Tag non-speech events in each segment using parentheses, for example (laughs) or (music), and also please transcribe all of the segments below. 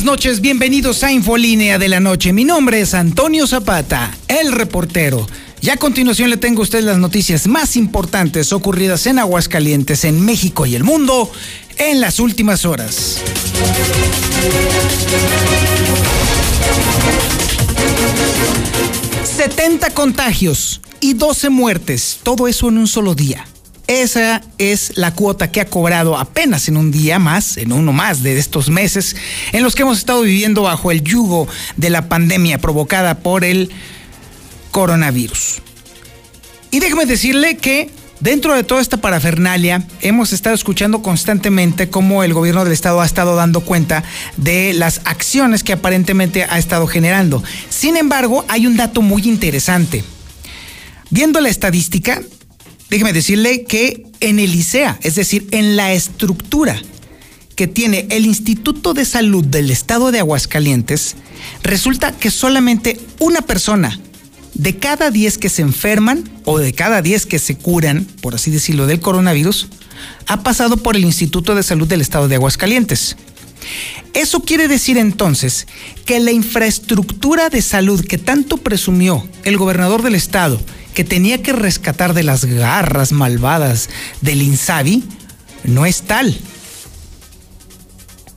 buenas noches, bienvenidos a Infolínea de la Noche. Mi nombre es Antonio Zapata, el reportero. Y a continuación le tengo a usted las noticias más importantes ocurridas en Aguascalientes, en México y el mundo en las últimas horas. 70 contagios y 12 muertes, todo eso en un solo día. Esa es la cuota que ha cobrado apenas en un día más, en uno más de estos meses, en los que hemos estado viviendo bajo el yugo de la pandemia provocada por el coronavirus. Y déjeme decirle que dentro de toda esta parafernalia hemos estado escuchando constantemente cómo el gobierno del estado ha estado dando cuenta de las acciones que aparentemente ha estado generando. Sin embargo, hay un dato muy interesante. Viendo la estadística, déjeme decirle que en el ICEA, es decir, en la estructura que tiene el Instituto de Salud del Estado de Aguascalientes, resulta que solamente una persona de cada 10 que se enferman o de cada 10 que se curan, por así decirlo, del coronavirus, ha pasado por el Instituto de Salud del Estado de Aguascalientes. Eso quiere decir entonces que la infraestructura de salud que tanto presumió el gobernador del estado que tenía que rescatar de las garras malvadas del Insabi no es tal.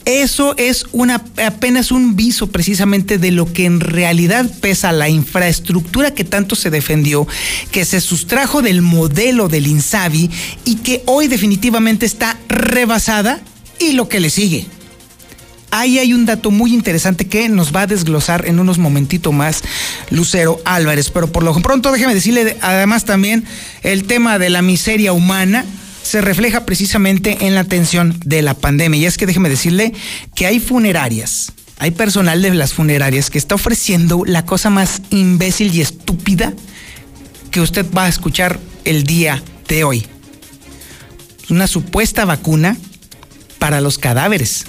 Eso es una, apenas un viso precisamente de lo que en realidad pesa la infraestructura que tanto se defendió, que se sustrajo del modelo del Insabi y que hoy definitivamente está rebasada y lo que le sigue. Ahí hay un dato muy interesante que nos va a desglosar en unos momentitos más Lucero Álvarez. Pero por lo pronto déjeme decirle además también el tema de la miseria humana se refleja precisamente en la atención de la pandemia. Y es que déjeme decirle que hay funerarias, hay personal de las funerarias que está ofreciendo la cosa más imbécil y estúpida que usted va a escuchar el día de hoy. Una supuesta vacuna para los cadáveres.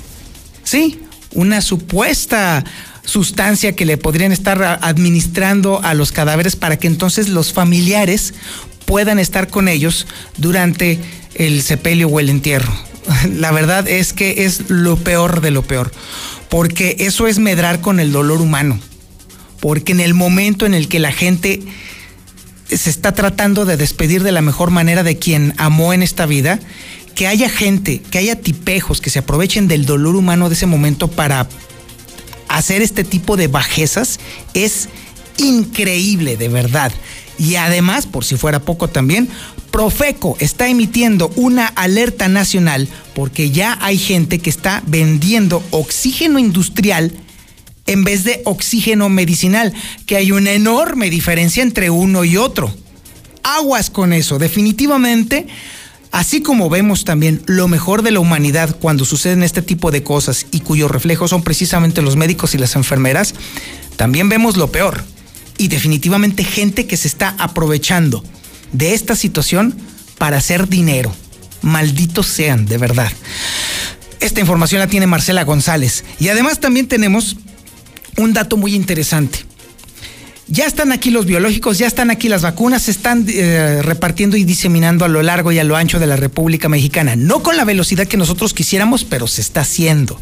Sí, una supuesta sustancia que le podrían estar administrando a los cadáveres para que entonces los familiares puedan estar con ellos durante el sepelio o el entierro. (laughs) La verdad es que es lo peor de lo peor, porque eso es medrar con el dolor humano, porque en el momento en el que la gente se está tratando de despedir de la mejor manera de quien amó en esta vida, que haya gente, que haya tipejos que se aprovechen del dolor humano de ese momento para hacer este tipo de bajezas es increíble, de verdad. Y además, por si fuera poco también, Profeco está emitiendo una alerta nacional porque ya hay gente que está vendiendo oxígeno industrial en vez de oxígeno medicinal, que hay una enorme diferencia entre uno y otro. Aguas con eso, definitivamente Así como vemos también lo mejor de la humanidad cuando suceden este tipo de cosas y cuyos reflejos son precisamente los médicos y las enfermeras, también vemos lo peor. Y definitivamente gente que se está aprovechando de esta situación para hacer dinero. Malditos sean, de verdad. Esta información la tiene Marcela González. Y además también tenemos un dato muy interesante. Ya están aquí los biológicos, ya están aquí las vacunas, se están eh, repartiendo y diseminando a lo largo y a lo ancho de la República Mexicana. No con la velocidad que nosotros quisiéramos, pero se está haciendo.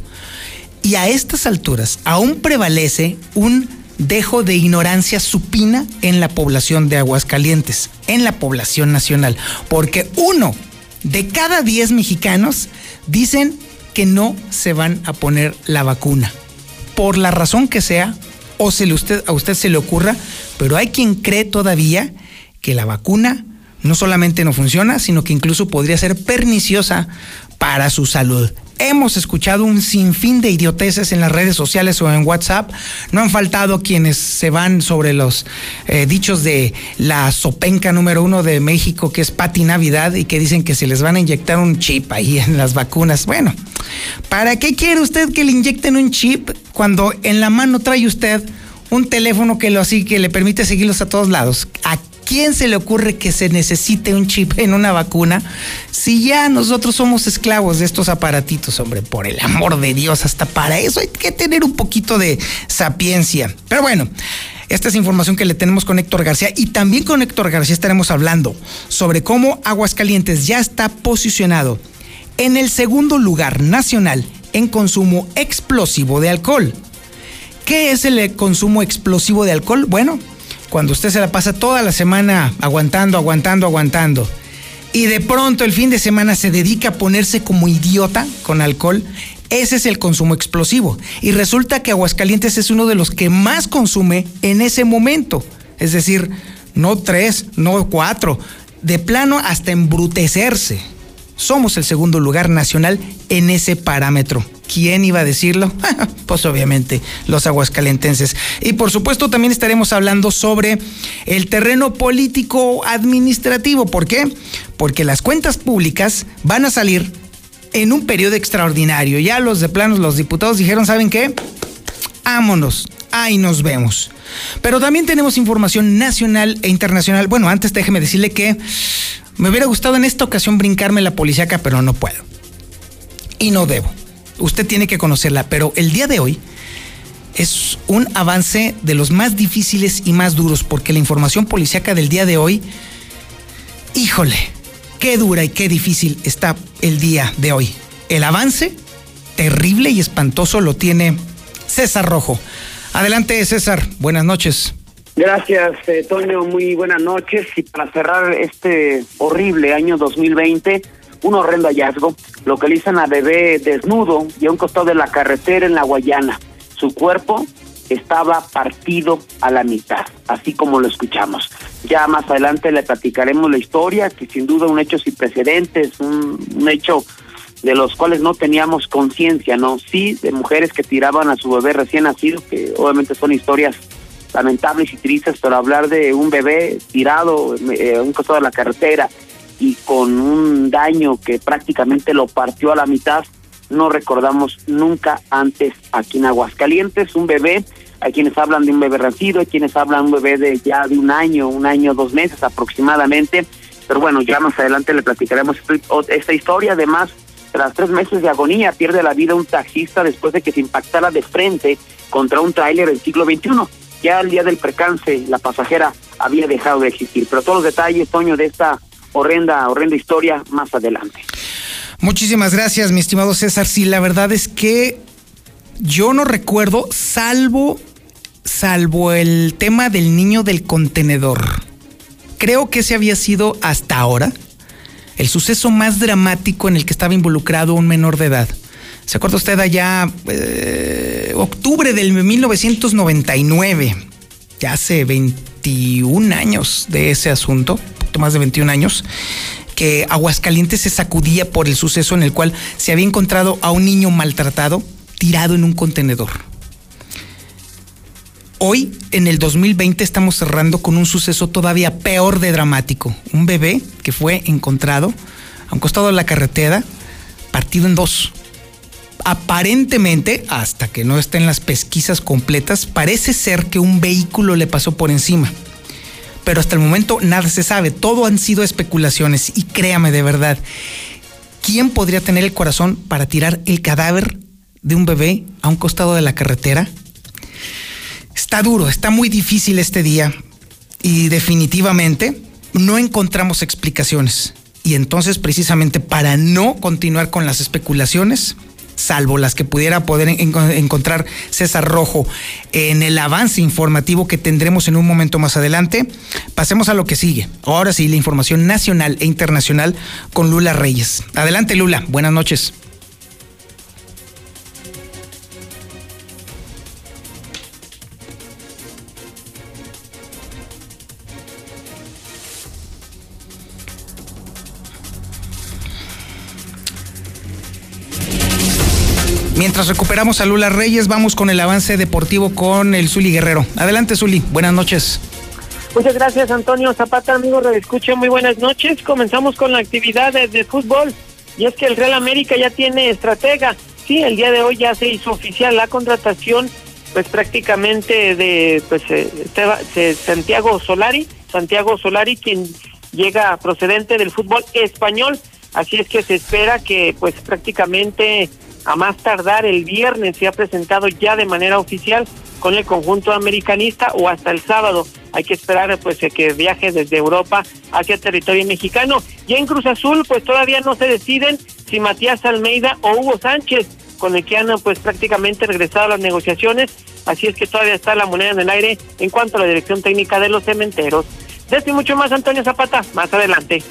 Y a estas alturas aún prevalece un dejo de ignorancia supina en la población de Aguascalientes, en la población nacional, porque uno de cada diez mexicanos dicen que no se van a poner la vacuna. Por la razón que sea, o se le a usted se le ocurra, pero hay quien cree todavía que la vacuna no solamente no funciona, sino que incluso podría ser perniciosa para su salud. Hemos escuchado un sinfín de idioteces en las redes sociales o en WhatsApp. No han faltado quienes se van sobre los eh, dichos de la sopenca número uno de México, que es Pati Navidad, y que dicen que se les van a inyectar un chip ahí (laughs) en las vacunas. Bueno, ¿para qué quiere usted que le inyecten un chip cuando en la mano trae usted un teléfono que lo así que le permite seguirlos a todos lados? ¿A quién se le ocurre que se necesite un chip en una vacuna si ya nosotros somos esclavos de estos aparatitos, hombre? Por el amor de Dios, hasta para eso hay que tener un poquito de sapiencia. Pero bueno. Esta es información que le tenemos con Héctor García y también con Héctor García estaremos hablando sobre cómo Aguascalientes ya está posicionado en el segundo lugar nacional en consumo explosivo de alcohol. ¿Qué es el consumo explosivo de alcohol? Bueno, cuando usted se la pasa toda la semana aguantando, aguantando, aguantando, y de pronto el fin de semana se dedica a ponerse como idiota con alcohol, ese es el consumo explosivo. Y resulta que Aguascalientes es uno de los que más consume en ese momento. Es decir, no tres, no cuatro, de plano hasta embrutecerse. Somos el segundo lugar nacional en ese parámetro. ¿Quién iba a decirlo? (laughs) pues obviamente los aguascalentenses. Y por supuesto también estaremos hablando sobre el terreno político administrativo. ¿Por qué? Porque las cuentas públicas van a salir en un periodo extraordinario. Ya los de planos, los diputados dijeron, ¿saben qué? Ámonos, ahí nos vemos. Pero también tenemos información nacional e internacional. Bueno, antes déjeme decirle que me hubiera gustado en esta ocasión brincarme la policíaca, pero no puedo. Y no debo. Usted tiene que conocerla, pero el día de hoy es un avance de los más difíciles y más duros, porque la información policíaca del día de hoy, híjole, qué dura y qué difícil está el día de hoy. El avance terrible y espantoso lo tiene César Rojo. Adelante, César. Buenas noches. Gracias, eh, Toño. Muy buenas noches. Y para cerrar este horrible año 2020, un horrendo hallazgo. Localizan a bebé desnudo y a un costado de la carretera en la Guayana. Su cuerpo estaba partido a la mitad, así como lo escuchamos. Ya más adelante le platicaremos la historia, que sin duda un hecho sin precedentes, un, hecho de los cuales no teníamos conciencia, ¿no? Sí, de mujeres que tiraban a su bebé recién nacido, que obviamente son historias lamentables y tristes, pero hablar de un bebé tirado eh, a un costado de la carretera y con un daño que prácticamente lo partió a la mitad, no recordamos nunca antes aquí en Aguascalientes, un bebé hay quienes hablan de un bebé nacido, hay quienes hablan de un bebé de ya de un año, un año, dos meses aproximadamente, pero bueno, ya más adelante le platicaremos esta historia, además, tras tres meses de agonía, pierde la vida un taxista después de que se impactara de frente contra un tráiler del siglo XXI. Ya el día del percance, la pasajera había dejado de existir. Pero todos los detalles, Toño, de esta horrenda, horrenda historia más adelante. Muchísimas gracias, mi estimado César. Sí, la verdad es que yo no recuerdo, salvo salvo el tema del niño del contenedor. Creo que ese había sido hasta ahora el suceso más dramático en el que estaba involucrado un menor de edad. ¿Se acuerda usted allá eh, octubre del 1999? Ya hace 21 años de ese asunto, más de 21 años, que Aguascalientes se sacudía por el suceso en el cual se había encontrado a un niño maltratado tirado en un contenedor. Hoy, en el 2020, estamos cerrando con un suceso todavía peor de dramático. Un bebé que fue encontrado a un costado de la carretera, partido en dos. Aparentemente, hasta que no estén las pesquisas completas, parece ser que un vehículo le pasó por encima. Pero hasta el momento nada se sabe, todo han sido especulaciones y créame de verdad, ¿quién podría tener el corazón para tirar el cadáver de un bebé a un costado de la carretera? Está duro, está muy difícil este día y definitivamente no encontramos explicaciones. Y entonces precisamente para no continuar con las especulaciones, salvo las que pudiera poder encontrar César Rojo en el avance informativo que tendremos en un momento más adelante, pasemos a lo que sigue. Ahora sí, la información nacional e internacional con Lula Reyes. Adelante Lula, buenas noches. Recuperamos a Lula Reyes, vamos con el avance deportivo con el Zuli Guerrero. Adelante, Zuli. Buenas noches. Muchas gracias, Antonio Zapata, amigo de escucha. Muy buenas noches. Comenzamos con la actividad de, fútbol. Y es que el Real América ya tiene estratega. Sí, el día de hoy ya se hizo oficial la contratación, pues prácticamente de pues eh, Santiago Solari. Santiago Solari, quien llega procedente del fútbol español. Así es que se espera que pues prácticamente a más tardar el viernes se ha presentado ya de manera oficial con el conjunto americanista o hasta el sábado. Hay que esperar pues que viaje desde Europa hacia territorio mexicano. Ya en Cruz Azul pues todavía no se deciden si Matías Almeida o Hugo Sánchez. con el que han pues prácticamente regresado a las negociaciones, así es que todavía está la moneda en el aire en cuanto a la dirección técnica de los cementeros. De y mucho más, Antonio Zapata, más adelante.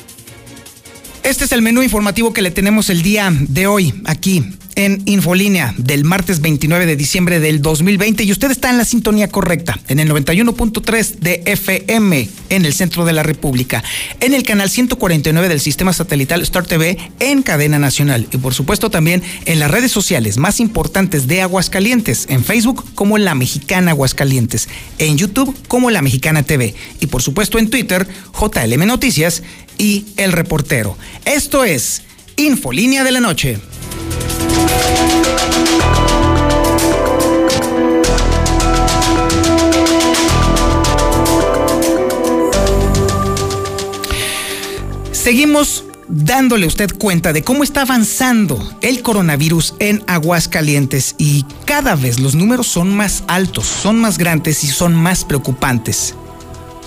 Este es el menú informativo que le tenemos el día de hoy aquí en Infolínea del martes 29 de diciembre del 2020 y usted está en la sintonía correcta, en el 91.3 de FM en el centro de la República, en el canal 149 del sistema satelital Star TV en cadena nacional y por supuesto también en las redes sociales más importantes de Aguascalientes, en Facebook como La Mexicana Aguascalientes, en YouTube como La Mexicana TV y por supuesto en Twitter JLM Noticias y El Reportero. Esto es Infolínea de la Noche. Seguimos dándole usted cuenta de cómo está avanzando el coronavirus en Aguascalientes y cada vez los números son más altos, son más grandes y son más preocupantes.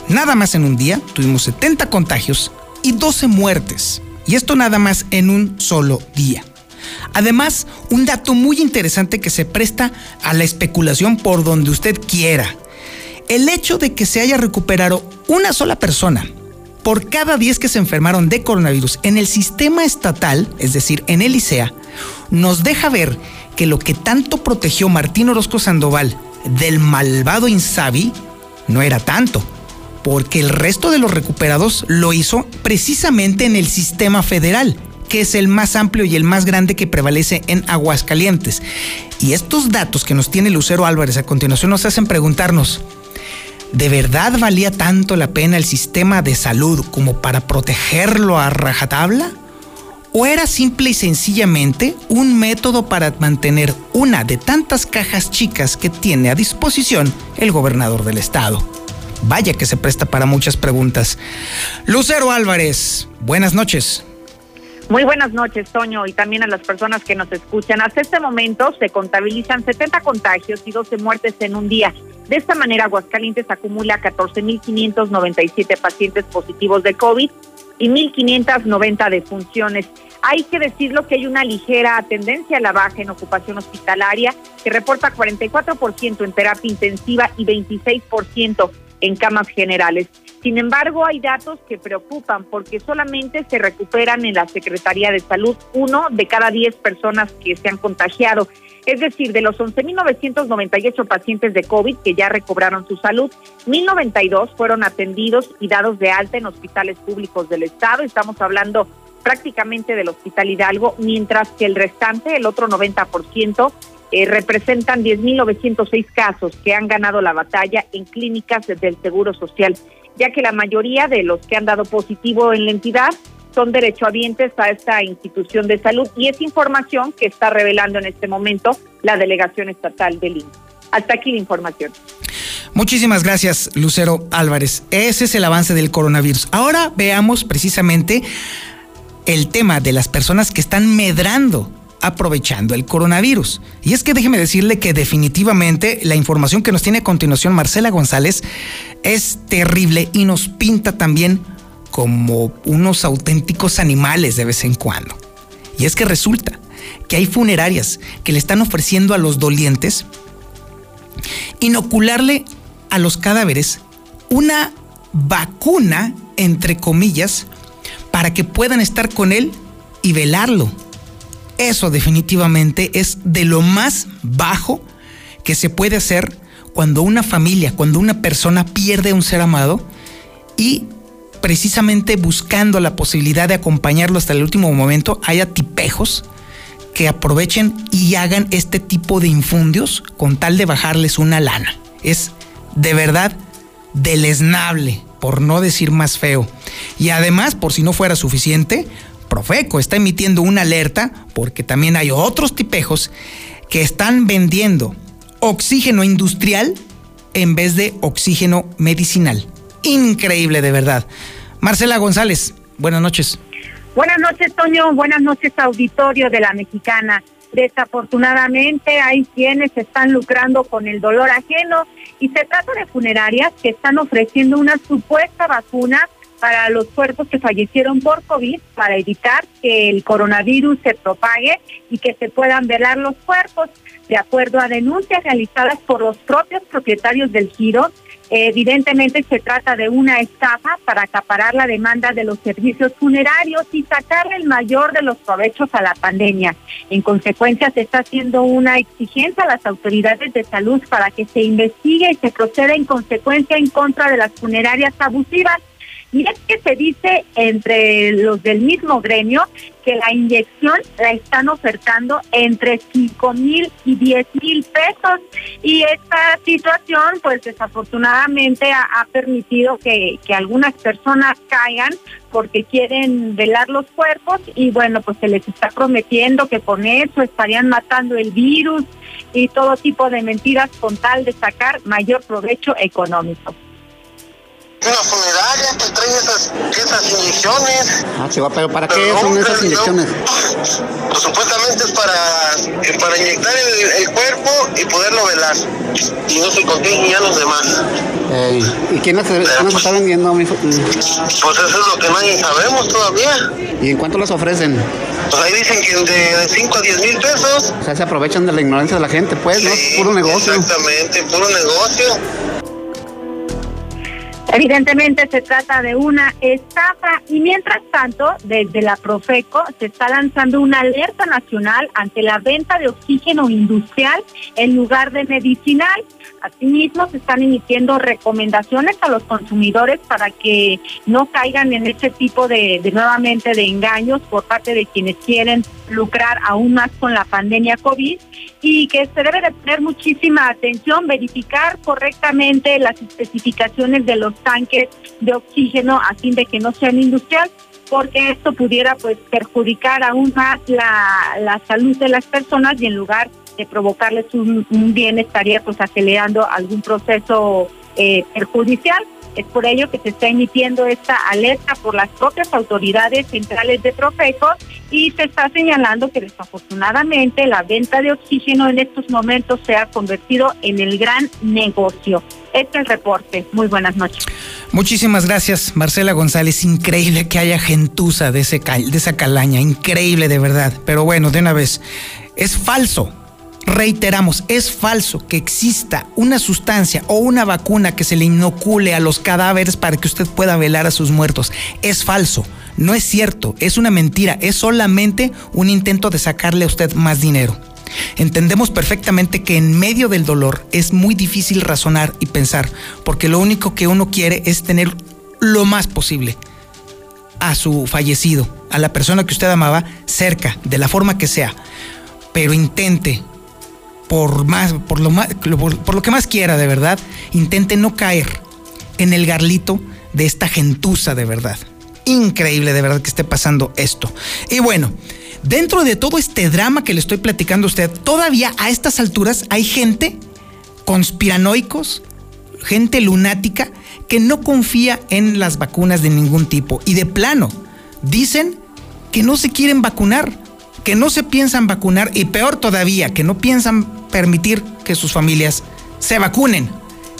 Nada más en un día tuvimos 70 contagios y 12 muertes. Y esto nada más en un solo día. Además, un dato muy interesante que se presta a la especulación por donde usted quiera. El hecho de que se haya recuperado una sola persona por cada 10 que se enfermaron de coronavirus en el sistema estatal, es decir, en el ICEA, nos deja ver que lo que tanto protegió Martín Orozco Sandoval del malvado Insabi no era tanto, porque el resto de los recuperados lo hizo precisamente en el sistema federal, que es el más amplio y el más grande que prevalece en Aguascalientes. Y estos datos que nos tiene Lucero Álvarez a continuación nos hacen preguntarnos, ¿de verdad valía tanto la pena el sistema de salud como para protegerlo a rajatabla? ¿O era simple y sencillamente un método para mantener una de tantas cajas chicas que tiene a disposición el gobernador del estado? Vaya que se presta para muchas preguntas. Lucero Álvarez, buenas noches. Muy buenas noches, Toño, y también a las personas que nos escuchan. Hasta este momento se contabilizan 70 contagios y 12 muertes en un día. De esta manera, Aguascalientes acumula 14.597 pacientes positivos de COVID y 1.590 defunciones. Hay que decirlo que hay una ligera tendencia a la baja en ocupación hospitalaria, que reporta 44% en terapia intensiva y 26% en camas generales. Sin embargo, hay datos que preocupan porque solamente se recuperan en la Secretaría de Salud uno de cada diez personas que se han contagiado. Es decir, de los 11.998 pacientes de COVID que ya recobraron su salud, 1.092 fueron atendidos y dados de alta en hospitales públicos del Estado. Estamos hablando prácticamente del Hospital Hidalgo, mientras que el restante, el otro 90%, eh, representan 10.906 casos que han ganado la batalla en clínicas del Seguro Social ya que la mayoría de los que han dado positivo en la entidad son derechohabientes a esta institución de salud y es información que está revelando en este momento la Delegación Estatal del INE. Hasta aquí la información. Muchísimas gracias, Lucero Álvarez. Ese es el avance del coronavirus. Ahora veamos precisamente el tema de las personas que están medrando aprovechando el coronavirus. Y es que déjeme decirle que definitivamente la información que nos tiene a continuación Marcela González es terrible y nos pinta también como unos auténticos animales de vez en cuando. Y es que resulta que hay funerarias que le están ofreciendo a los dolientes inocularle a los cadáveres una vacuna, entre comillas, para que puedan estar con él y velarlo eso definitivamente es de lo más bajo que se puede hacer cuando una familia, cuando una persona pierde un ser amado y precisamente buscando la posibilidad de acompañarlo hasta el último momento, haya tipejos que aprovechen y hagan este tipo de infundios con tal de bajarles una lana. Es de verdad deleznable, por no decir más feo. Y además, por si no fuera suficiente, Profeco está emitiendo una alerta porque también hay otros tipejos que están vendiendo oxígeno industrial en vez de oxígeno medicinal. Increíble de verdad. Marcela González, buenas noches. Buenas noches, Toño. Buenas noches, auditorio de la Mexicana. Desafortunadamente hay quienes están lucrando con el dolor ajeno y se trata de funerarias que están ofreciendo una supuesta vacuna para los cuerpos que fallecieron por COVID para evitar que el coronavirus se propague y que se puedan velar los cuerpos. De acuerdo a denuncias realizadas por los propios propietarios del giro, Evidentemente se trata de una estafa para acaparar la demanda de los servicios funerarios y sacar el mayor de los provechos a la pandemia. En consecuencia, se está haciendo una exigencia a las autoridades de salud para que se investigue y se proceda en consecuencia en contra de las funerarias abusivas y que se dice entre los del mismo gremio que la inyección la están ofertando entre 5 mil y 10 mil pesos. Y esta situación, pues desafortunadamente ha, permitido que, que algunas personas caigan porque quieren velar los cuerpos y bueno, pues se les está prometiendo que con eso estarían matando el virus y todo tipo de mentiras con tal de sacar mayor provecho económico una funeraria que trae esas, esas inyecciones. Ah, chiva, pero ¿para qué son esas inyecciones? pues supuestamente es para, para inyectar el, el, cuerpo y poderlo velar. Y no se contienen ya los demás. ¿Y quién las, pues, está vendiendo? Mi... Pues eso es lo que nadie sabemos todavía. ¿Y en cuánto las ofrecen? Pues ahí dicen que de 5 a 10 mil pesos. O sea, se aprovechan de la ignorancia de la gente, pues, ¿no? Puro negocio. Exactamente, puro negocio. Evidentemente se trata de una estafa y mientras tanto, desde la Profeco se está lanzando una alerta nacional ante la venta de oxígeno industrial en lugar de medicinal. Asimismo, se están emitiendo recomendaciones a los consumidores para que no caigan en este tipo de, nuevamente de engaños por parte de quienes quieren lucrar aún más con la pandemia COVID y que se debe de tener muchísima atención, verificar correctamente las especificaciones de los tanques de oxígeno a fin de que no sean industriales porque esto pudiera pues perjudicar aún más la, la salud de las personas y en lugar provocarles un, bien estaría pues acelerando algún proceso eh, perjudicial. Es por ello que se está emitiendo esta alerta por las propias autoridades centrales de Profeco y se está señalando que desafortunadamente la venta de oxígeno en estos momentos se ha convertido en el gran negocio. Este es el reporte. Muy buenas noches. Muchísimas gracias, Marcela González. Increíble que haya gentuza de, ese, de esa calaña. Increíble de verdad. Pero bueno, de una vez, es falso Reiteramos, es falso que exista una sustancia o una vacuna que se le inocule a los cadáveres para que usted pueda velar a sus muertos. Es falso, no es cierto, es una mentira, es solamente un intento de sacarle a usted más dinero. Entendemos perfectamente que en medio del dolor es muy difícil razonar y pensar, porque lo único que uno quiere es tener lo más posible a su fallecido, a la persona que usted amaba, cerca, de la forma que sea. Pero intente por más, por lo más, por, lo que más quiera de verdad, intente no caer en el garlito de esta gentuza de verdad. Increíble de verdad que esté pasando esto. Y bueno, dentro de todo este drama que le estoy platicando a usted, todavía a estas alturas hay gente, conspiranoicos, gente lunática, que no confía en las vacunas de ningún tipo. Y de plano, dicen que no se quieren vacunar que no se piensan vacunar y peor todavía, que no piensan permitir que sus familias se vacunen.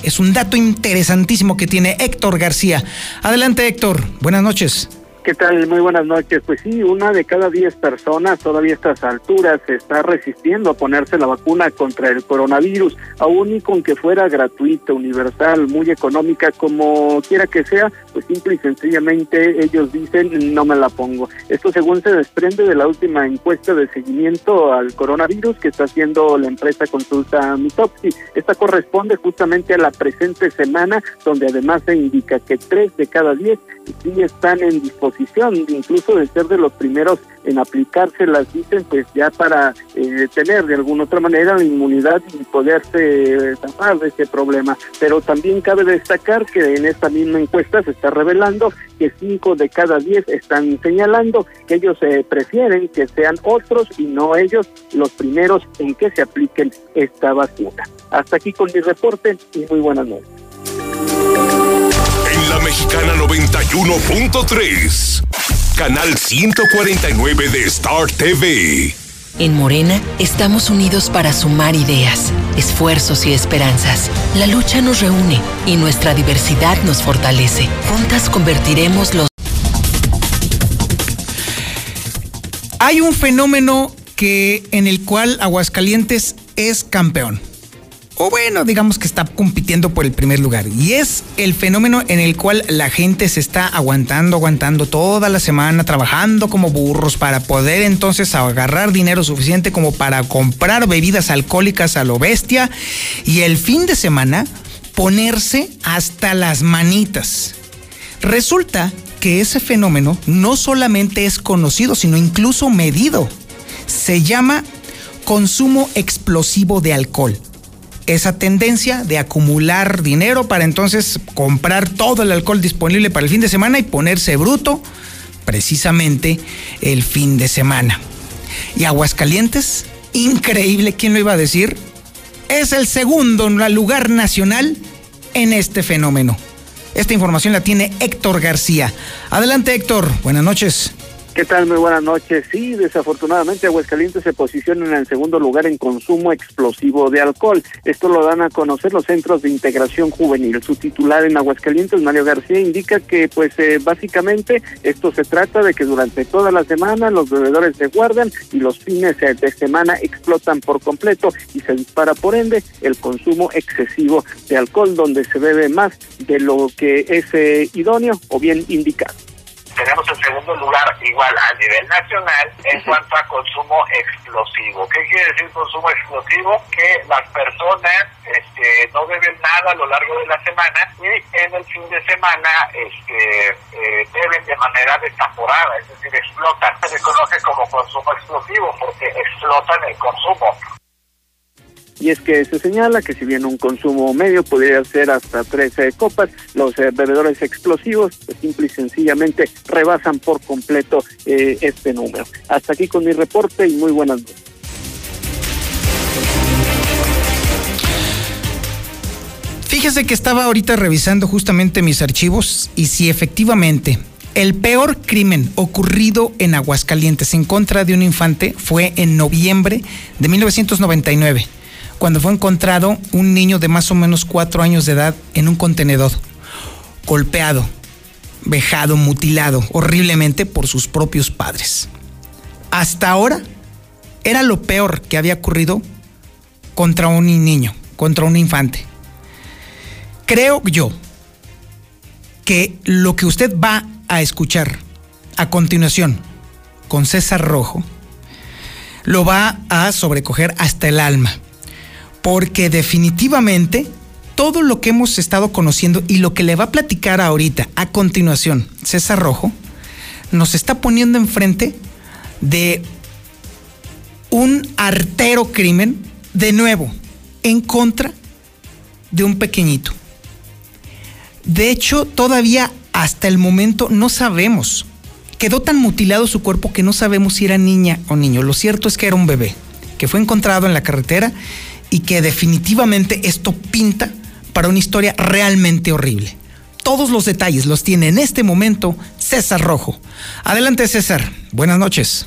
Es un dato interesantísimo que tiene Héctor García. Adelante Héctor, buenas noches. ¿Qué tal? Muy buenas noches. Pues sí, una de cada diez personas todavía a estas alturas se está resistiendo a ponerse la vacuna contra el coronavirus, aún y con que fuera gratuita, universal, muy económica, como quiera que sea, pues simple y sencillamente ellos dicen no me la pongo. Esto según se desprende de la última encuesta de seguimiento al coronavirus que está haciendo la empresa Consulta Mitopsi. Esta corresponde justamente a la presente semana, donde además se indica que tres de cada diez sí están en disposición incluso de ser de los primeros en aplicárselas, dicen, pues ya para eh, tener de alguna otra manera la inmunidad y poderse tapar de este problema. Pero también cabe destacar que en esta misma encuesta se está revelando que cinco de cada diez están señalando que ellos eh, prefieren que sean otros y no ellos los primeros en que se apliquen esta vacuna. Hasta aquí con mi reporte y muy buenas noches. La Mexicana 91.3, canal 149 de Star TV. En Morena estamos unidos para sumar ideas, esfuerzos y esperanzas. La lucha nos reúne y nuestra diversidad nos fortalece. Juntas convertiremos los... Hay un fenómeno que en el cual Aguascalientes es campeón o bueno, digamos que está compitiendo por el primer lugar. Y es el fenómeno en el cual la gente se está aguantando, aguantando toda la semana, trabajando como burros para poder entonces agarrar dinero suficiente como para comprar bebidas alcohólicas a lo bestia y el fin de semana ponerse hasta las manitas. Resulta que ese fenómeno no solamente es conocido, sino incluso medido. Se llama consumo explosivo de alcohol esa tendencia de acumular dinero para entonces comprar todo el alcohol disponible para el fin de semana y ponerse bruto precisamente el fin de semana. Y Aguascalientes, increíble, ¿quién lo iba a decir? Es el segundo lugar nacional en este fenómeno. Esta información la tiene Héctor García. Adelante Héctor, buenas noches. ¿Qué tal? Muy buenas noches. Sí, desafortunadamente Aguascalientes se posiciona en el segundo lugar en consumo explosivo de alcohol. Esto lo dan a conocer los centros de integración juvenil. Su titular en Aguascalientes, Mario García, indica que pues eh, básicamente esto se trata de que durante toda la semana los bebedores se guardan y los fines de semana explotan por completo y se dispara por ende el consumo excesivo de alcohol donde se bebe más de lo que es eh, idóneo o bien indicado tenemos el segundo lugar igual a nivel nacional en cuanto a consumo explosivo. ¿Qué quiere decir consumo explosivo? Que las personas este, no beben nada a lo largo de la semana y en el fin de semana este, eh, beben de manera desaforada, es decir, explotan. Se conoce como consumo explosivo porque explotan el consumo. Y es que se señala que si bien un consumo medio podría ser hasta 13 copas, los eh, bebedores explosivos pues, simple y sencillamente rebasan por completo eh, este número. Hasta aquí con mi reporte y muy buenas noches. Fíjese que estaba ahorita revisando justamente mis archivos y si efectivamente el peor crimen ocurrido en Aguascalientes en contra de un infante fue en noviembre de 1999 cuando fue encontrado un niño de más o menos cuatro años de edad en un contenedor, golpeado, vejado, mutilado horriblemente por sus propios padres. Hasta ahora era lo peor que había ocurrido contra un niño, contra un infante. Creo yo que lo que usted va a escuchar a continuación con César Rojo lo va a sobrecoger hasta el alma porque definitivamente todo lo que hemos estado conociendo y lo que le va a platicar ahorita a continuación César Rojo nos está poniendo enfrente de un artero crimen de nuevo en contra de un pequeñito. De hecho, todavía hasta el momento no sabemos. Quedó tan mutilado su cuerpo que no sabemos si era niña o niño. Lo cierto es que era un bebé que fue encontrado en la carretera y que definitivamente esto pinta para una historia realmente horrible. Todos los detalles los tiene en este momento César Rojo. Adelante César, buenas noches.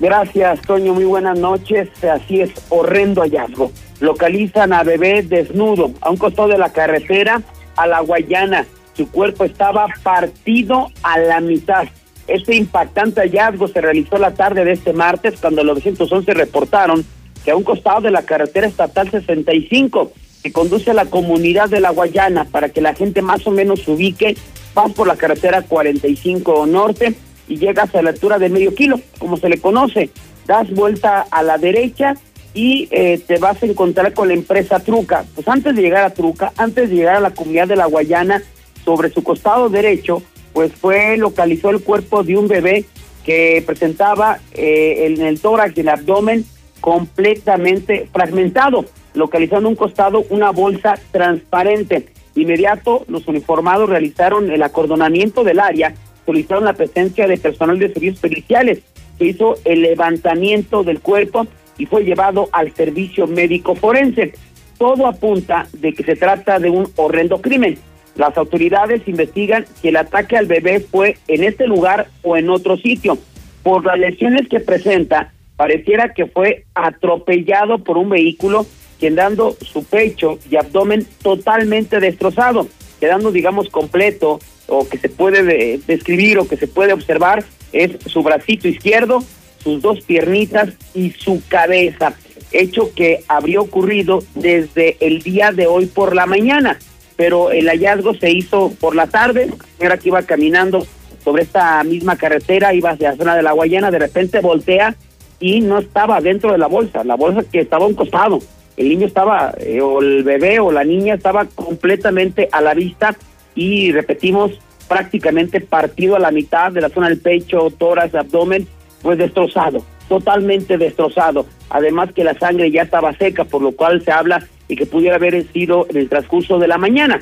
Gracias, Toño, muy buenas noches. Así es, horrendo hallazgo. Localizan a bebé desnudo a un costado de la carretera a la Guayana. Su cuerpo estaba partido a la mitad. Este impactante hallazgo se realizó la tarde de este martes cuando los 911 reportaron a un costado de la carretera estatal 65 que conduce a la comunidad de la Guayana para que la gente más o menos se ubique, vas por la carretera 45 norte y llegas a la altura de medio kilo, como se le conoce, das vuelta a la derecha y eh, te vas a encontrar con la empresa Truca. Pues antes de llegar a Truca, antes de llegar a la comunidad de la Guayana, sobre su costado derecho, pues fue localizó el cuerpo de un bebé que presentaba eh, en el tórax y el abdomen completamente fragmentado, localizando un costado una bolsa transparente. Inmediato, los uniformados realizaron el acordonamiento del área, solicitaron la presencia de personal de servicios periciales, se hizo el levantamiento del cuerpo y fue llevado al servicio médico forense. Todo apunta de que se trata de un horrendo crimen. Las autoridades investigan si el ataque al bebé fue en este lugar o en otro sitio. Por las lesiones que presenta, pareciera que fue atropellado por un vehículo, quedando su pecho y abdomen totalmente destrozado, quedando, digamos, completo, o que se puede describir o que se puede observar, es su bracito izquierdo, sus dos piernitas y su cabeza, hecho que habría ocurrido desde el día de hoy por la mañana, pero el hallazgo se hizo por la tarde, era que iba caminando sobre esta misma carretera, iba hacia la zona de la Guayana, de repente voltea y no estaba dentro de la bolsa, la bolsa que estaba a un costado. El niño estaba, eh, o el bebé o la niña estaba completamente a la vista y repetimos, prácticamente partido a la mitad de la zona del pecho, tórax, abdomen, pues destrozado, totalmente destrozado. Además que la sangre ya estaba seca, por lo cual se habla de que pudiera haber sido en el transcurso de la mañana.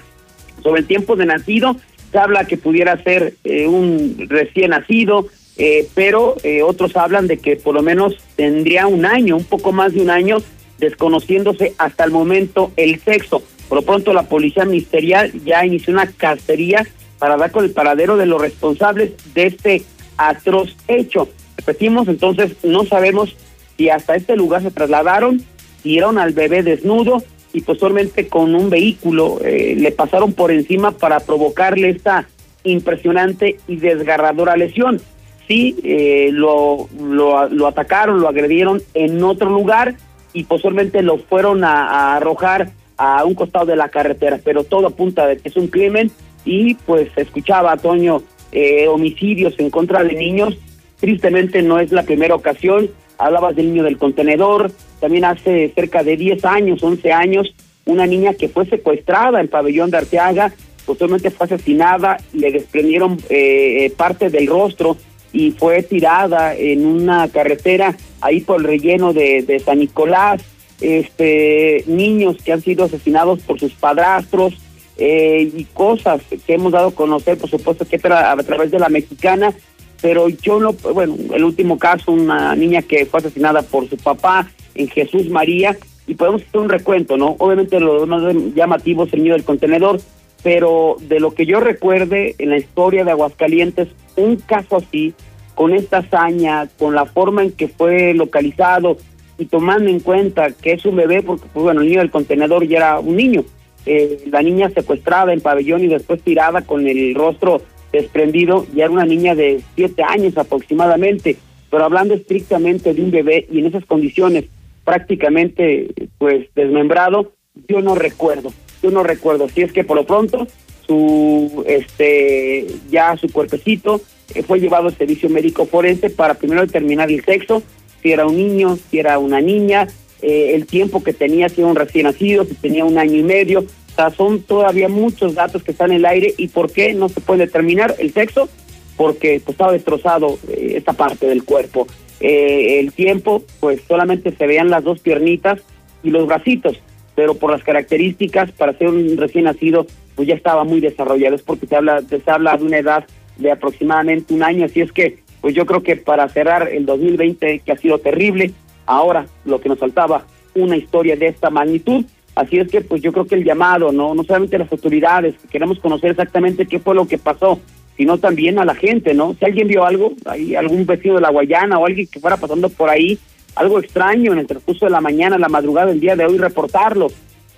Sobre el tiempo de nacido, se habla que pudiera ser eh, un recién nacido, eh, pero eh, otros hablan de que por lo menos tendría un año, un poco más de un año, desconociéndose hasta el momento el sexo. Por lo pronto la policía ministerial ya inició una cacería para dar con el paradero de los responsables de este atroz hecho. Repetimos, entonces no sabemos si hasta este lugar se trasladaron, dieron al bebé desnudo y posteriormente con un vehículo eh, le pasaron por encima para provocarle esta impresionante y desgarradora lesión. Sí, eh, lo, lo, lo, atacaron, lo agredieron en otro lugar y posteriormente lo fueron a, arrojar a un costado de la carretera, pero todo apunta de que es un crimen y pues escuchaba Toño eh, homicidios en contra de niños. Tristemente no es la primera ocasión. Hablabas del niño del contenedor, también hace cerca de 10 años, 11 años, una niña que fue secuestrada en Pabellón de Arteaga, posteriormente fue asesinada, le desprendieron eh, parte del rostro y fue tirada en una carretera ahí por el relleno de, San Nicolás. Este, niños que han sido asesinados por sus padrastros eh, y cosas que hemos dado a conocer, por supuesto, que a, a través de la mexicana, pero yo no, bueno, el último caso, una niña que fue asesinada por su papá en Jesús María, y podemos hacer un recuento, ¿no? Obviamente lo más llamativo es el niño del contenedor, pero de lo que yo recuerde en la historia de Aguascalientes, un caso así, con esta hazaña, con la forma en que fue localizado y tomando en cuenta que es un bebé, porque pues bueno, el niño del contenedor ya era un niño, eh, la niña secuestrada en pabellón y después tirada con el rostro desprendido, ya era una niña de siete años aproximadamente, pero hablando estrictamente de un bebé y en esas condiciones prácticamente pues desmembrado, yo no recuerdo, yo no recuerdo, si es que por lo pronto su este ya su cuerpecito eh, fue llevado al servicio médico forense para primero determinar el sexo, si era un niño, si era una niña, eh, el tiempo que tenía, si era un recién nacido, si tenía un año y medio. O sea, son todavía muchos datos que están en el aire y por qué no se puede determinar el sexo, porque pues, estaba destrozado eh, esta parte del cuerpo. el tiempo, pues solamente se veían las dos piernitas y los bracitos pero por las características, para ser un recién nacido, pues ya estaba muy desarrollado. Es porque se habla, se habla de una edad de aproximadamente un año, así es que, pues yo creo que para cerrar el 2020, que ha sido terrible, ahora lo que nos faltaba, una historia de esta magnitud, así es que, pues yo creo que el llamado, no, no solamente a las autoridades, queremos conocer exactamente qué fue lo que pasó, sino también a la gente, ¿no? Si alguien vio algo, hay algún vecino de la Guayana o alguien que fuera pasando por ahí, algo extraño en el transcurso de la mañana, la madrugada del día de hoy, reportarlo.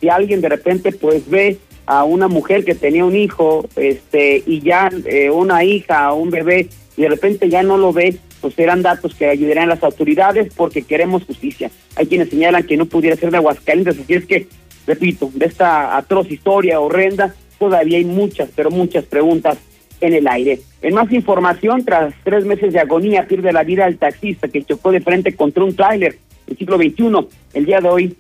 Si alguien de repente pues ve a una mujer que tenía un hijo, este, y ya eh, una hija un bebé, y de repente ya no lo ve, pues serán datos que ayudarán a las autoridades porque queremos justicia. Hay quienes señalan que no pudiera ser de Aguascalientes, así es que, repito, de esta atroz historia horrenda, todavía hay muchas, pero muchas preguntas en el aire. En más información, tras tres meses de agonía, pierde la vida el taxista que chocó de frente contra un tráiler el siglo XXI. El día de hoy,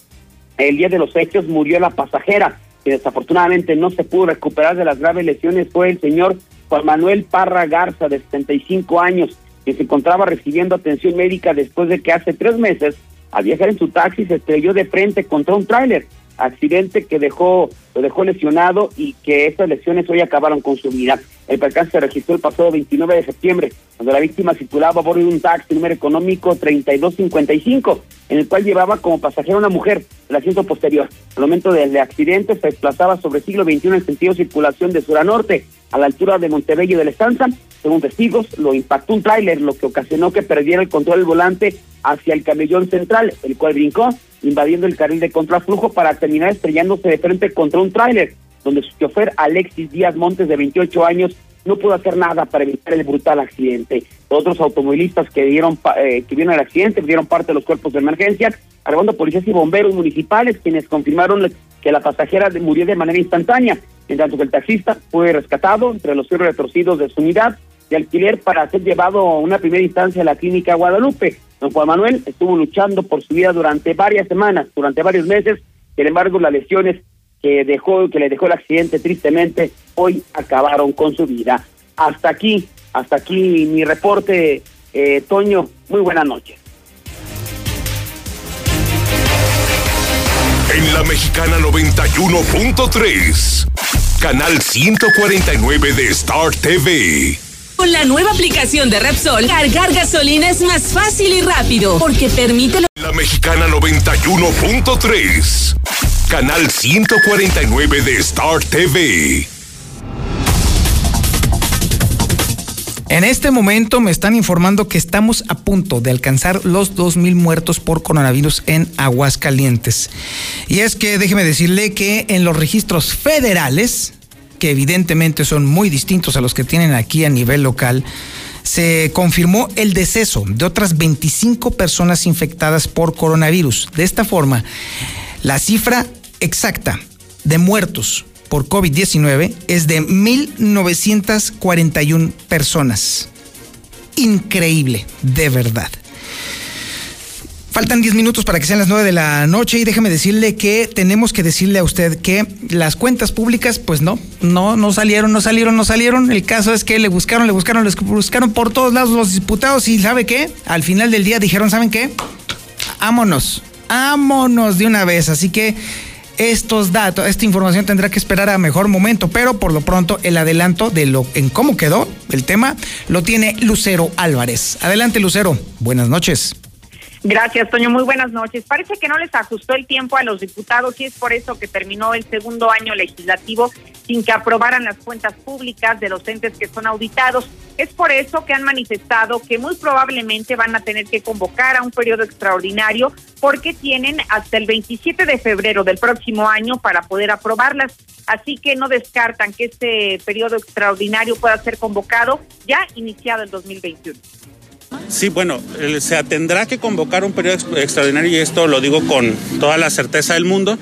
el día de los hechos, murió la pasajera, que desafortunadamente no se pudo recuperar de las graves lesiones, fue el señor Juan Manuel Parra Garza, de 75 años, que se encontraba recibiendo atención médica después de que hace tres meses, al viajar en su taxi, se estrelló de frente contra un tráiler accidente que dejó, lo dejó lesionado y que estas lesiones hoy acabaron con su vida. El percance se registró el pasado 29 de septiembre, cuando la víctima circulaba a bordo de un taxi número económico 3255, en el cual llevaba como pasajera una mujer el asiento posterior. Al momento del accidente se desplazaba sobre siglo XXI en sentido de circulación de sur a norte, a la altura de Montebello de la Estanza. Según testigos, lo impactó un tráiler, lo que ocasionó que perdiera el control del volante hacia el camellón central, el cual brincó, invadiendo el carril de contraflujo para terminar estrellándose de frente contra un tráiler, donde su chofer Alexis Díaz Montes, de 28 años, no pudo hacer nada para evitar el brutal accidente. Otros automovilistas que dieron eh, que vieron el accidente dieron parte de los cuerpos de emergencia, arribando policías y bomberos municipales, quienes confirmaron que la pasajera murió de manera instantánea, en tanto que el taxista fue rescatado entre los fierros retorcidos de su unidad de alquiler para ser llevado a una primera instancia a la clínica Guadalupe. Don Juan Manuel estuvo luchando por su vida durante varias semanas, durante varios meses, sin embargo las lesiones que dejó, que le dejó el accidente tristemente, hoy acabaron con su vida. Hasta aquí, hasta aquí mi reporte, eh, Toño, muy buenas noches. En la Mexicana 91.3, canal 149 de Star TV. Con la nueva aplicación de Repsol, cargar gasolina es más fácil y rápido porque permite... La Mexicana 91.3, canal 149 de Star TV. En este momento me están informando que estamos a punto de alcanzar los 2.000 muertos por coronavirus en Aguascalientes. Y es que déjeme decirle que en los registros federales, que evidentemente son muy distintos a los que tienen aquí a nivel local, se confirmó el deceso de otras 25 personas infectadas por coronavirus. De esta forma, la cifra exacta de muertos por COVID-19 es de 1.941 personas. Increíble, de verdad. Faltan 10 minutos para que sean las 9 de la noche y déjeme decirle que tenemos que decirle a usted que las cuentas públicas, pues no, no, no salieron, no salieron, no salieron. El caso es que le buscaron, le buscaron, le buscaron por todos lados los diputados y ¿sabe qué? Al final del día dijeron, ¿saben qué? Ámonos, ámonos de una vez. Así que estos datos, esta información tendrá que esperar a mejor momento, pero por lo pronto el adelanto de lo en cómo quedó el tema lo tiene Lucero Álvarez. Adelante Lucero, buenas noches. Gracias, Toño. Muy buenas noches. Parece que no les ajustó el tiempo a los diputados y es por eso que terminó el segundo año legislativo sin que aprobaran las cuentas públicas de los entes que son auditados. Es por eso que han manifestado que muy probablemente van a tener que convocar a un periodo extraordinario porque tienen hasta el 27 de febrero del próximo año para poder aprobarlas. Así que no descartan que este periodo extraordinario pueda ser convocado ya iniciado el 2021. Sí, bueno, se tendrá que convocar un periodo extraordinario y esto lo digo con toda la certeza del mundo,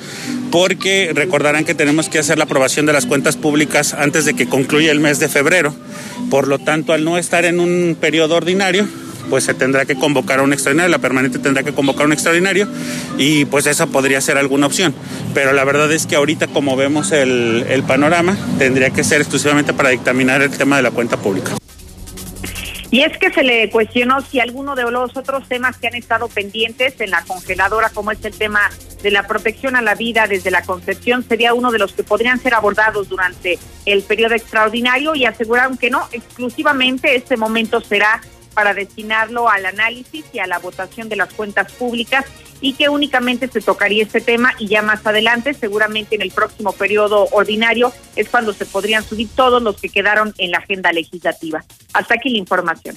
porque recordarán que tenemos que hacer la aprobación de las cuentas públicas antes de que concluya el mes de febrero. Por lo tanto, al no estar en un periodo ordinario, pues se tendrá que convocar a un extraordinario, la permanente tendrá que convocar a un extraordinario y pues esa podría ser alguna opción. Pero la verdad es que ahorita como vemos el, el panorama, tendría que ser exclusivamente para dictaminar el tema de la cuenta pública. Y es que se le cuestionó si alguno de los otros temas que han estado pendientes en la congeladora, como es el tema de la protección a la vida desde la concepción, sería uno de los que podrían ser abordados durante el periodo extraordinario y aseguraron que no, exclusivamente este momento será para destinarlo al análisis y a la votación de las cuentas públicas y que únicamente se tocaría este tema y ya más adelante, seguramente en el próximo periodo ordinario, es cuando se podrían subir todos los que quedaron en la agenda legislativa. Hasta aquí la información.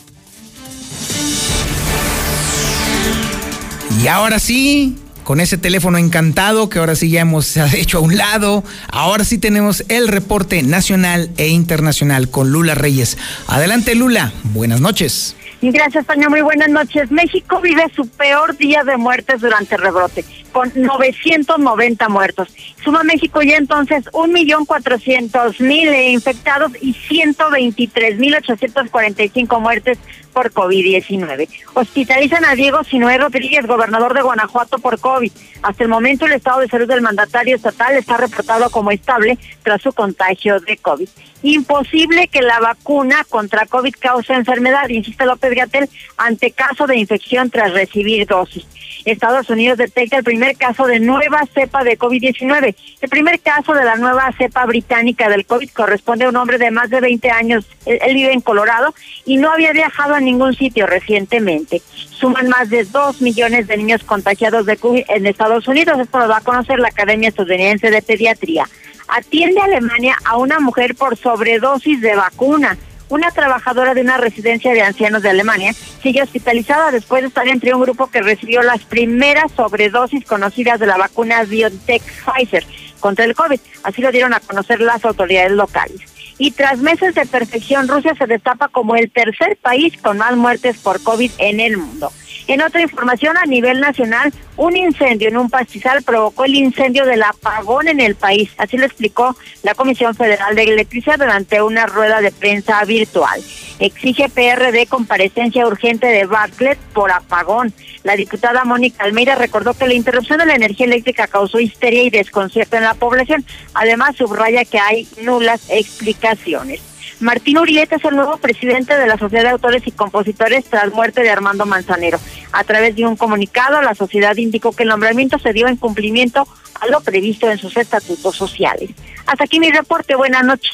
Y ahora sí, con ese teléfono encantado que ahora sí ya hemos hecho a un lado. Ahora sí tenemos el reporte nacional e internacional con Lula Reyes. Adelante Lula, buenas noches. Gracias, Toño. Muy buenas noches. México vive su peor día de muertes durante el rebrote, con 990 muertos. Suma México ya entonces 1.400.000 infectados y 123.845 muertes por COVID-19. Hospitalizan a Diego Sinué Rodríguez, gobernador de Guanajuato, por COVID. Hasta el momento el estado de salud del mandatario estatal está reportado como estable tras su contagio de COVID. Imposible que la vacuna contra COVID cause enfermedad, insiste López Gatel, ante caso de infección tras recibir dosis. Estados Unidos detecta el primer caso de nueva cepa de COVID-19. El primer caso de la nueva cepa británica del COVID corresponde a un hombre de más de 20 años. Él, vive en Colorado y no había viajado a ningún sitio recientemente. Suman más de 2 millones de niños contagiados de COVID en Estados Unidos. Esto lo va a conocer la Academia Estadounidense de Pediatría. Atiende Alemania a una mujer por sobredosis de vacuna una trabajadora de una residencia de ancianos de Alemania sigue hospitalizada después de estar entre un grupo que recibió las primeras sobredosis conocidas de la vacuna BioNTech Pfizer contra el COVID. Así lo dieron a conocer las autoridades locales. Y tras meses de perfección, Rusia se destapa como el tercer país con más muertes por COVID en el mundo. En otra información a nivel nacional, un incendio en un pastizal provocó el incendio del apagón en el país. Así lo explicó la Comisión Federal de Electricidad durante una rueda de prensa virtual. Exige PRD comparecencia urgente de Bartlett por apagón. La diputada Mónica Almeida recordó que la interrupción de la energía eléctrica causó histeria y desconcierto en la población. Además, subraya que hay nulas explicaciones. Martín Urieta es el nuevo presidente de la Sociedad de Autores y Compositores tras muerte de Armando Manzanero. A través de un comunicado, la sociedad indicó que el nombramiento se dio en cumplimiento a lo previsto en sus estatutos sociales. Hasta aquí mi reporte. Buenas noches.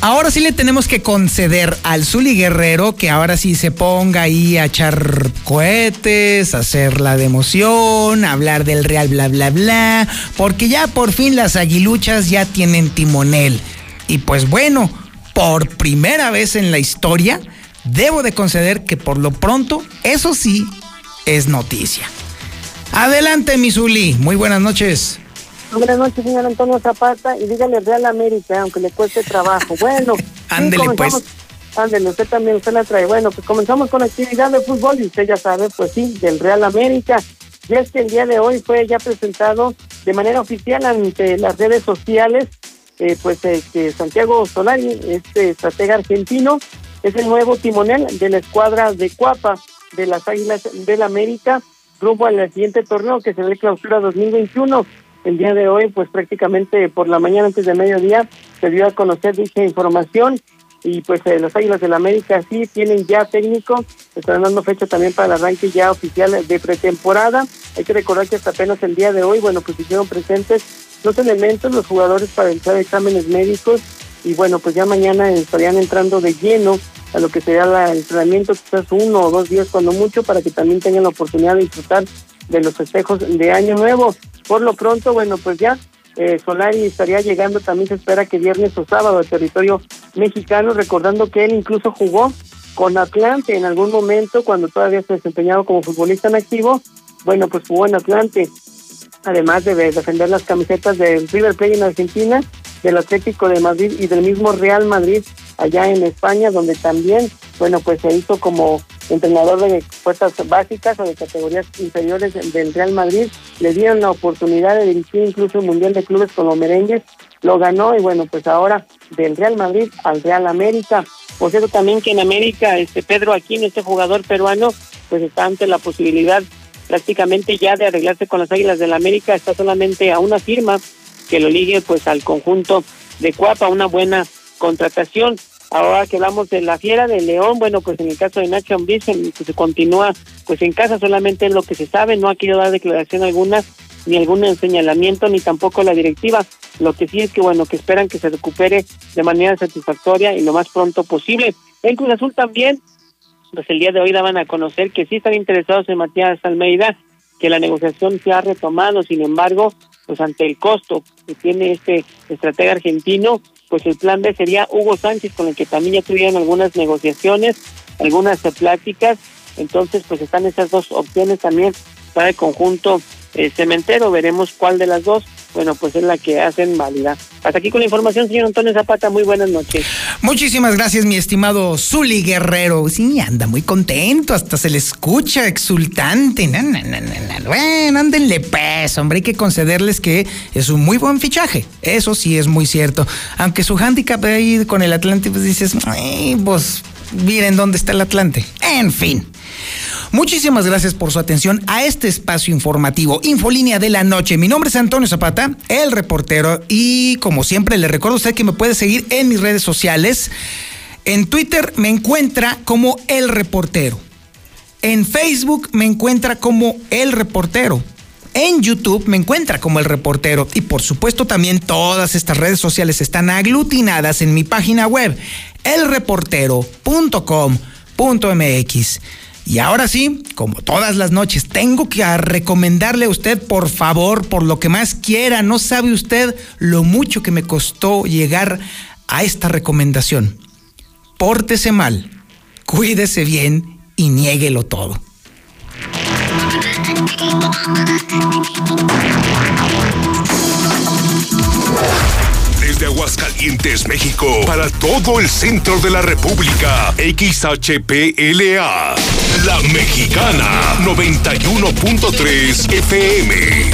Ahora sí le tenemos que conceder al Zuli Guerrero que ahora sí se ponga ahí a echar cohetes, a hacer la de hablar del Real bla bla bla, porque ya por fin las aguiluchas ya tienen timonel. Y pues bueno, por primera vez en la historia, debo de conceder que por lo pronto, eso sí, es noticia. Adelante, mi Zuli, muy buenas noches. Buenas noches, señor Antonio Zapata, y dígale Real América, aunque le cueste trabajo. Bueno, (laughs) ándele pues. Ándele, usted también, usted la trae. Bueno, pues comenzamos con actividad de fútbol y usted ya sabe, pues sí, del Real América. Y es que el día de hoy fue ya presentado de manera oficial ante las redes sociales, eh, pues que Santiago Solari, este estratega argentino, es el nuevo timonel de la escuadra de Cuapa de las Águilas del América, rumbo al siguiente torneo que será el clausura 2021 el día de hoy, pues prácticamente por la mañana antes de mediodía se dio a conocer dicha información y pues eh, los Águilas del la América sí tienen ya técnico, están dando fecha también para el arranque ya oficial de pretemporada. Hay que recordar que hasta apenas el día de hoy, bueno, pues hicieron presentes los elementos, los jugadores para entrar exámenes médicos y bueno, pues ya mañana estarían entrando de lleno a lo que sería el entrenamiento, quizás uno o dos días cuando mucho, para que también tengan la oportunidad de disfrutar de los festejos de Año Nuevo. Por lo pronto, bueno, pues ya eh, Solari estaría llegando, también se espera que viernes o sábado al territorio mexicano, recordando que él incluso jugó con Atlante en algún momento cuando todavía se desempeñaba como futbolista en activo. Bueno, pues jugó en Atlante, además de defender las camisetas del River Plate en Argentina, del Atlético de Madrid y del mismo Real Madrid allá en España, donde también, bueno, pues se hizo como entrenador de fuerzas básicas o de categorías inferiores del Real Madrid. Le dieron la oportunidad de dirigir incluso el Mundial de Clubes con los merengues. Lo ganó y bueno, pues ahora del Real Madrid al Real América. Por cierto, también que en América, este Pedro Aquino, este jugador peruano, pues está ante la posibilidad prácticamente ya de arreglarse con las Águilas del América. Está solamente a una firma que lo ligue pues al conjunto de Cuapa, una buena contratación. Ahora que hablamos de la fiera de León, bueno, pues en el caso de Nacho Ambriz, que se continúa pues en casa solamente es lo que se sabe, no ha querido dar declaración alguna, ni algún señalamiento, ni tampoco la directiva. Lo que sí es que, bueno, que esperan que se recupere de manera satisfactoria y lo más pronto posible. En Cruz Azul también, pues el día de hoy daban a conocer que sí están interesados en Matías Almeida, que la negociación se ha retomado, sin embargo, pues ante el costo que tiene este estratega argentino, pues el plan B sería Hugo Sánchez, con el que también ya tuvieron algunas negociaciones, algunas pláticas, entonces pues están esas dos opciones también para el conjunto eh, cementero, veremos cuál de las dos bueno, pues es la que hacen válida. Hasta aquí con la información, señor Antonio Zapata. Muy buenas noches. Muchísimas gracias, mi estimado Zuli Guerrero. Sí, anda muy contento, hasta se le escucha exultante. No, no, no, bueno, ándenle pues, hombre, hay que concederles que es un muy buen fichaje. Eso sí es muy cierto. Aunque su handicap ahí con el Atlante, pues dices, pues miren dónde está el Atlante. En fin. Muchísimas gracias por su atención a este espacio informativo, Infolínea de la Noche. Mi nombre es Antonio Zapata, el reportero, y como siempre le recuerdo a usted que me puede seguir en mis redes sociales. En Twitter me encuentra como El Reportero. En Facebook me encuentra como El Reportero. En YouTube me encuentra como El Reportero. Y por supuesto también todas estas redes sociales están aglutinadas en mi página web, elreportero.com.mx. Y ahora sí, como todas las noches, tengo que recomendarle a usted, por favor, por lo que más quiera, no sabe usted lo mucho que me costó llegar a esta recomendación. Pórtese mal, cuídese bien y niéguelo todo. Desde Aguascalientes, México, para todo el centro de la República, XHPLA, La Mexicana, 91.3 FM.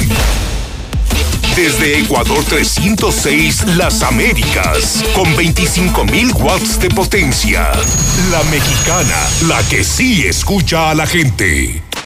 Desde Ecuador 306, Las Américas, con 25.000 watts de potencia. La Mexicana, la que sí escucha a la gente.